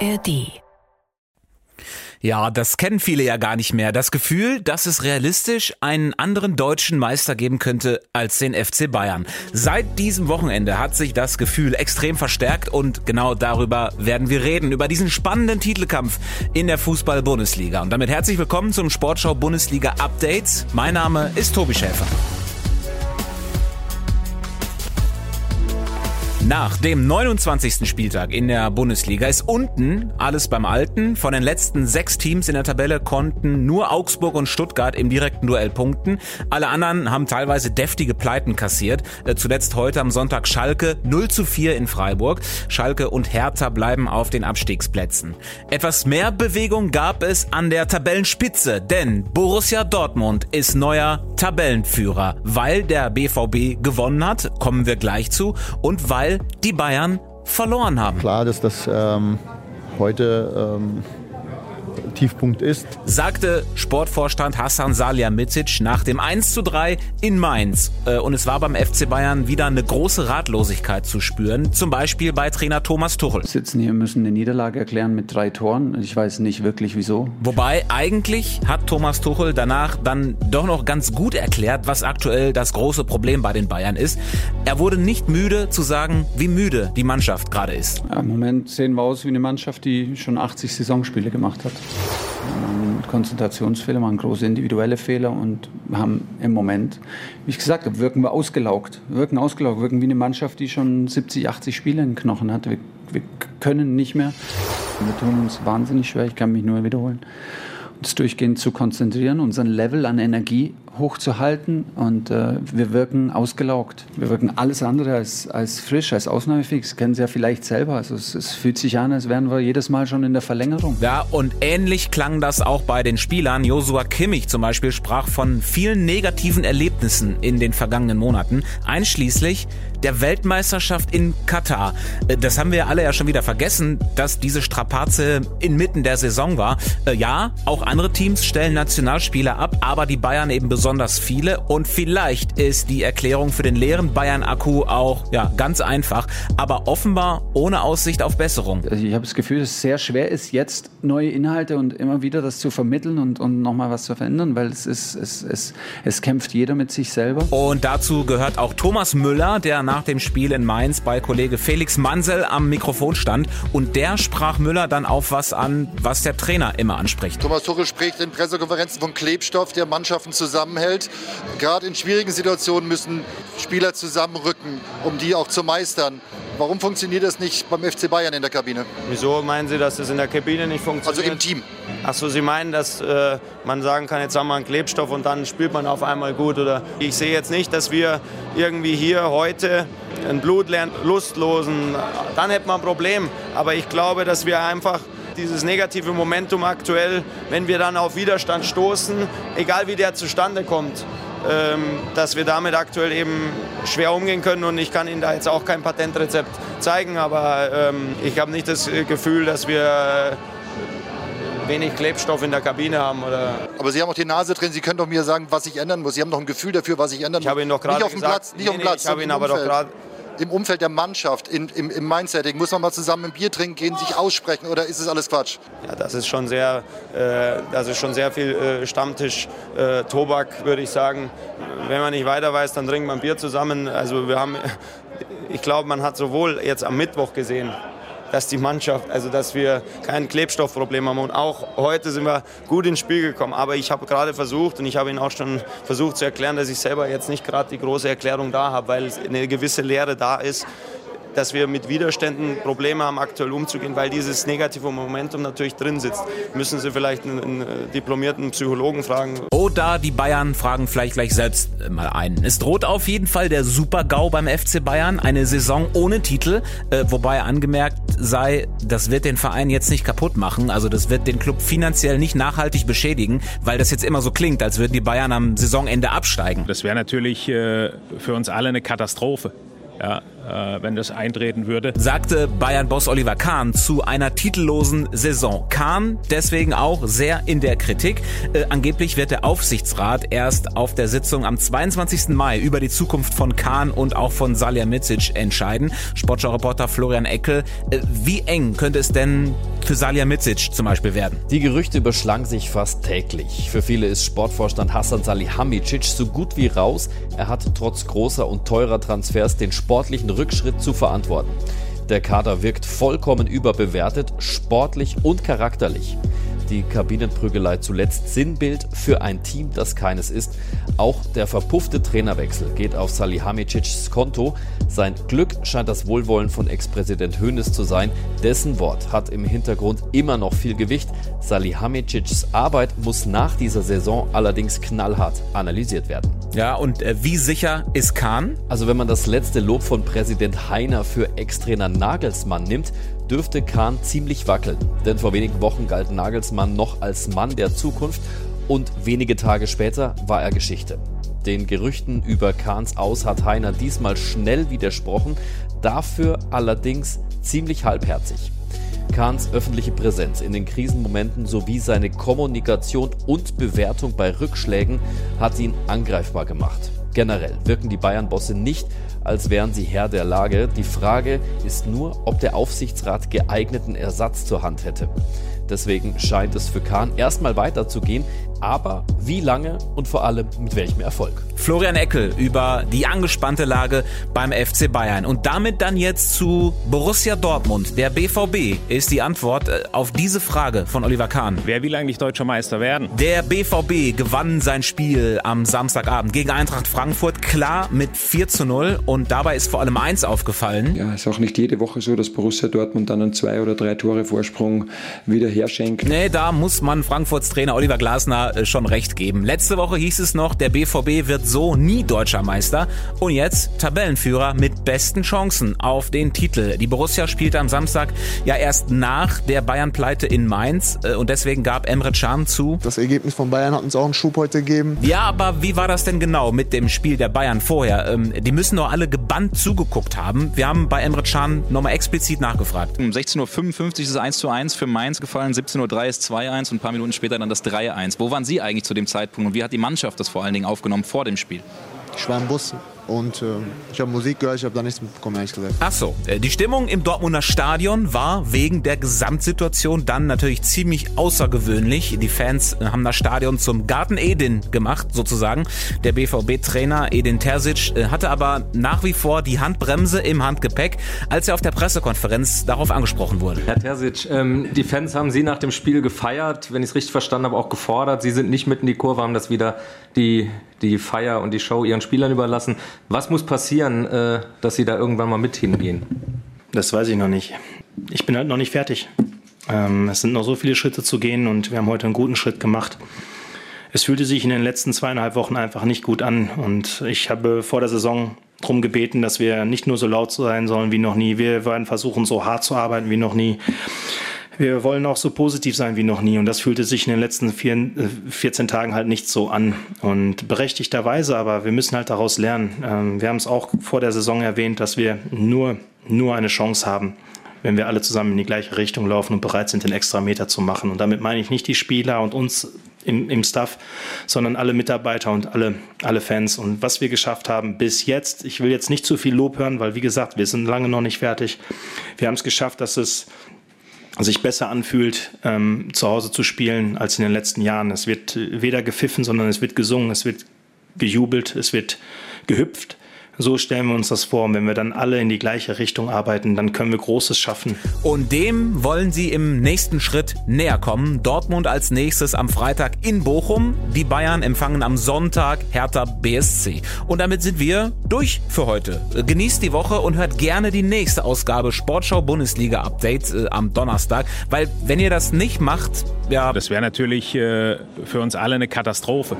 ARD. Ja, das kennen viele ja gar nicht mehr. Das Gefühl, dass es realistisch einen anderen deutschen Meister geben könnte als den FC Bayern. Seit diesem Wochenende hat sich das Gefühl extrem verstärkt und genau darüber werden wir reden. Über diesen spannenden Titelkampf in der Fußball-Bundesliga. Und damit herzlich willkommen zum Sportschau Bundesliga Update. Mein Name ist Tobi Schäfer. Nach dem 29. Spieltag in der Bundesliga ist unten alles beim Alten. Von den letzten sechs Teams in der Tabelle konnten nur Augsburg und Stuttgart im direkten Duell punkten. Alle anderen haben teilweise deftige Pleiten kassiert. Äh, zuletzt heute am Sonntag Schalke 0 zu 4 in Freiburg. Schalke und Hertha bleiben auf den Abstiegsplätzen. Etwas mehr Bewegung gab es an der Tabellenspitze, denn Borussia Dortmund ist neuer Tabellenführer, weil der BVB gewonnen hat, kommen wir gleich zu, und weil die Bayern verloren haben. Klar, dass das ähm, heute ähm, Tiefpunkt ist. Sagte Sportvorstand Hassan Salihamidzic nach dem 1 zu 3 in Mainz. Äh, und es war beim FC Bayern wieder eine große Ratlosigkeit zu spüren. Zum Beispiel bei Trainer Thomas Tuchel. Wir sitzen hier, müssen eine Niederlage erklären mit drei Toren. Ich weiß nicht wirklich wieso. Wobei eigentlich hat Thomas Tuchel danach dann doch noch ganz gut erklärt, was aktuell das große Problem bei den Bayern ist. Er wurde nicht müde zu sagen, wie müde die Mannschaft gerade ist. Ja, Im Moment sehen wir aus wie eine Mannschaft, die schon 80 Saisonspiele gemacht hat. Konzentrationsfehler, machen große individuelle Fehler und haben im Moment, wie ich gesagt habe, wirken wir ausgelaugt. wirken ausgelaugt, wirken wie eine Mannschaft, die schon 70, 80 Spiele in den Knochen hat. Wir, wir können nicht mehr. Wir tun uns wahnsinnig schwer, ich kann mich nur wiederholen, uns durchgehend zu konzentrieren, unseren Level an Energie hochzuhalten und äh, wir wirken ausgelaugt. Wir wirken alles andere als, als frisch, als ausnahmefähig. Das kennen Sie ja vielleicht selber. Also es, es, fühlt sich an, als wären wir jedes Mal schon in der Verlängerung. Ja, und ähnlich klang das auch bei den Spielern. Josua Kimmich zum Beispiel sprach von vielen negativen Erlebnissen in den vergangenen Monaten, einschließlich der Weltmeisterschaft in Katar. Äh, das haben wir alle ja schon wieder vergessen, dass diese Strapaze inmitten der Saison war. Äh, ja, auch andere Teams stellen Nationalspieler ab, aber die Bayern eben besonders besonders viele und vielleicht ist die Erklärung für den leeren Bayern-Akku auch ja, ganz einfach, aber offenbar ohne Aussicht auf Besserung. Also ich habe das Gefühl, dass es sehr schwer ist, jetzt neue Inhalte und immer wieder das zu vermitteln und, und nochmal was zu verändern, weil es, ist, es, es, es kämpft jeder mit sich selber. Und dazu gehört auch Thomas Müller, der nach dem Spiel in Mainz bei Kollege Felix Mansell am Mikrofon stand und der sprach Müller dann auf was an, was der Trainer immer anspricht. Thomas Tuchel spricht in Pressekonferenzen von Klebstoff, der Mannschaften zusammen zusammenhält. Gerade in schwierigen Situationen müssen Spieler zusammenrücken, um die auch zu meistern. Warum funktioniert das nicht beim FC Bayern in der Kabine? Wieso meinen Sie, dass das in der Kabine nicht funktioniert? Also im Team. Achso, Sie meinen, dass äh, man sagen kann, jetzt haben wir einen Klebstoff und dann spielt man auf einmal gut? Oder ich sehe jetzt nicht, dass wir irgendwie hier heute einen blutleeren, lustlosen, dann hätten wir ein Problem. Aber ich glaube, dass wir einfach dieses negative Momentum aktuell, wenn wir dann auf Widerstand stoßen, egal wie der zustande kommt, ähm, dass wir damit aktuell eben schwer umgehen können. Und ich kann Ihnen da jetzt auch kein Patentrezept zeigen, aber ähm, ich habe nicht das Gefühl, dass wir wenig Klebstoff in der Kabine haben. Oder aber Sie haben auch die Nase drin, Sie können doch mir sagen, was sich ändern muss. Sie haben doch ein Gefühl dafür, was sich ändern muss. Ich habe Ihnen doch gerade Nicht auf dem gesagt, Platz, nicht nee, auf dem Platz. Ich habe Ihnen aber doch gerade im Umfeld der Mannschaft, in, im, im Mindsetting? Muss man mal zusammen ein Bier trinken gehen, sich aussprechen oder ist es alles Quatsch? Ja, das ist schon sehr, äh, das ist schon sehr viel äh, Stammtisch äh, Tobak, würde ich sagen. Wenn man nicht weiter weiß, dann trinkt man Bier zusammen. Also wir haben, ich glaube, man hat sowohl jetzt am Mittwoch gesehen, dass die Mannschaft, also dass wir kein Klebstoffproblem haben. Und auch heute sind wir gut ins Spiel gekommen. Aber ich habe gerade versucht und ich habe Ihnen auch schon versucht zu erklären, dass ich selber jetzt nicht gerade die große Erklärung da habe, weil eine gewisse Lehre da ist dass wir mit Widerständen Probleme haben, aktuell umzugehen, weil dieses negative Momentum natürlich drin sitzt. Müssen Sie vielleicht einen, einen äh, diplomierten Psychologen fragen. Oder die Bayern fragen vielleicht gleich selbst äh, mal ein. Es droht auf jeden Fall der Super-GAU beim FC Bayern, eine Saison ohne Titel, äh, wobei angemerkt sei, das wird den Verein jetzt nicht kaputt machen, also das wird den Club finanziell nicht nachhaltig beschädigen, weil das jetzt immer so klingt, als würden die Bayern am Saisonende absteigen. Das wäre natürlich äh, für uns alle eine Katastrophe. Ja, äh, wenn das eintreten würde. Sagte Bayern-Boss Oliver Kahn zu einer titellosen Saison. Kahn deswegen auch sehr in der Kritik. Äh, angeblich wird der Aufsichtsrat erst auf der Sitzung am 22. Mai über die Zukunft von Kahn und auch von Salihamidzic entscheiden. Sportschau-Reporter Florian Eckel, äh, wie eng könnte es denn für Salihamidzic zum Beispiel werden? Die Gerüchte überschlagen sich fast täglich. Für viele ist Sportvorstand Hassan Salihamidzic so gut wie raus. Er hat trotz großer und teurer Transfers den sportlichen Rückschritt zu verantworten. Der Kader wirkt vollkommen überbewertet, sportlich und charakterlich die Kabinenprügelei zuletzt Sinnbild für ein Team, das keines ist. Auch der verpuffte Trainerwechsel geht auf Salihamidzics Konto. Sein Glück scheint das Wohlwollen von Ex-Präsident Hoeneß zu sein. Dessen Wort hat im Hintergrund immer noch viel Gewicht. Salihamidzics Arbeit muss nach dieser Saison allerdings knallhart analysiert werden. Ja, und äh, wie sicher ist Kahn? Also wenn man das letzte Lob von Präsident Heiner für Ex-Trainer Nagelsmann nimmt, dürfte Kahn ziemlich wackeln. Denn vor wenigen Wochen galt Nagelsmann noch als Mann der Zukunft und wenige Tage später war er Geschichte. Den Gerüchten über Kahns Aus hat Heiner diesmal schnell widersprochen, dafür allerdings ziemlich halbherzig. Kahns öffentliche Präsenz in den Krisenmomenten sowie seine Kommunikation und Bewertung bei Rückschlägen hat ihn angreifbar gemacht. Generell wirken die Bayern-Bosse nicht, als wären sie Herr der Lage. Die Frage ist nur, ob der Aufsichtsrat geeigneten Ersatz zur Hand hätte. Deswegen scheint es für Kahn erstmal weiterzugehen, aber wie lange und vor allem mit welchem Erfolg? Florian Eckel über die angespannte Lage beim FC Bayern. Und damit dann jetzt zu Borussia Dortmund. Der BVB ist die Antwort äh, auf diese Frage von Oliver Kahn. Wer will eigentlich deutscher Meister werden? Der BVB gewann sein Spiel am Samstagabend gegen Eintracht Frankfurt klar mit 4 zu 0. Und dabei ist vor allem eins aufgefallen. Ja, ist auch nicht jede Woche so, dass Borussia Dortmund dann einen zwei oder drei Tore Vorsprung wieder herschenkt. Nee, da muss man Frankfurts Trainer Oliver Glasner äh, schon recht geben. Letzte Woche hieß es noch, der BVB wird so nie deutscher Meister und jetzt Tabellenführer mit besten Chancen auf den Titel. Die Borussia spielte am Samstag ja erst nach der Bayern-Pleite in Mainz äh, und deswegen gab Emre Can zu. Das Ergebnis von Bayern hat uns auch einen Schub heute gegeben. Ja, aber wie war das denn genau mit dem Spiel der Bayern vorher? Ähm, die müssen doch alle gebannt zugeguckt haben. Wir haben bei Emre Can nochmal explizit nachgefragt. Um 16.55 Uhr ist es 1 zu 1 für Mainz gefallen, 17.03 Uhr ist 2-1 und ein paar Minuten später dann das 3-1. Wo waren Sie eigentlich zu dem Zeitpunkt und wie hat die Mannschaft das vor allen Dingen aufgenommen vor dem Spiel? Ich war im Bus und äh, ich habe Musik gehört, ich habe da nichts mitbekommen, ehrlich gesagt. Ach so, äh, die Stimmung im Dortmunder Stadion war wegen der Gesamtsituation dann natürlich ziemlich außergewöhnlich. Die Fans äh, haben das Stadion zum Garten Edin gemacht, sozusagen. Der BVB-Trainer Edin Terzic äh, hatte aber nach wie vor die Handbremse im Handgepäck, als er auf der Pressekonferenz darauf angesprochen wurde. Herr Terzic, ähm, die Fans haben Sie nach dem Spiel gefeiert, wenn ich es richtig verstanden habe, auch gefordert. Sie sind nicht mit in die Kurve, haben das wieder die, die Feier und die Show Ihren Spielern überlassen. Was muss passieren, äh, dass Sie da irgendwann mal mit hingehen? Das weiß ich noch nicht. Ich bin halt noch nicht fertig. Ähm, es sind noch so viele Schritte zu gehen und wir haben heute einen guten Schritt gemacht. Es fühlte sich in den letzten zweieinhalb Wochen einfach nicht gut an und ich habe vor der Saison darum gebeten, dass wir nicht nur so laut sein sollen wie noch nie. Wir werden versuchen, so hart zu arbeiten wie noch nie. Wir wollen auch so positiv sein wie noch nie. Und das fühlte sich in den letzten vier, 14 Tagen halt nicht so an. Und berechtigterweise, aber wir müssen halt daraus lernen. Ähm, wir haben es auch vor der Saison erwähnt, dass wir nur, nur eine Chance haben, wenn wir alle zusammen in die gleiche Richtung laufen und bereit sind, den extra Meter zu machen. Und damit meine ich nicht die Spieler und uns im, im Staff, sondern alle Mitarbeiter und alle, alle Fans. Und was wir geschafft haben bis jetzt, ich will jetzt nicht zu viel Lob hören, weil wie gesagt, wir sind lange noch nicht fertig. Wir haben es geschafft, dass es sich besser anfühlt, ähm, zu Hause zu spielen als in den letzten Jahren. Es wird weder gepfiffen, sondern es wird gesungen, es wird gejubelt, es wird gehüpft. So stellen wir uns das vor. Und wenn wir dann alle in die gleiche Richtung arbeiten, dann können wir Großes schaffen. Und dem wollen sie im nächsten Schritt näher kommen. Dortmund als nächstes am Freitag in Bochum. Die Bayern empfangen am Sonntag Hertha BSC. Und damit sind wir durch für heute. Genießt die Woche und hört gerne die nächste Ausgabe Sportschau Bundesliga Update äh, am Donnerstag. Weil wenn ihr das nicht macht, ja. Das wäre natürlich äh, für uns alle eine Katastrophe.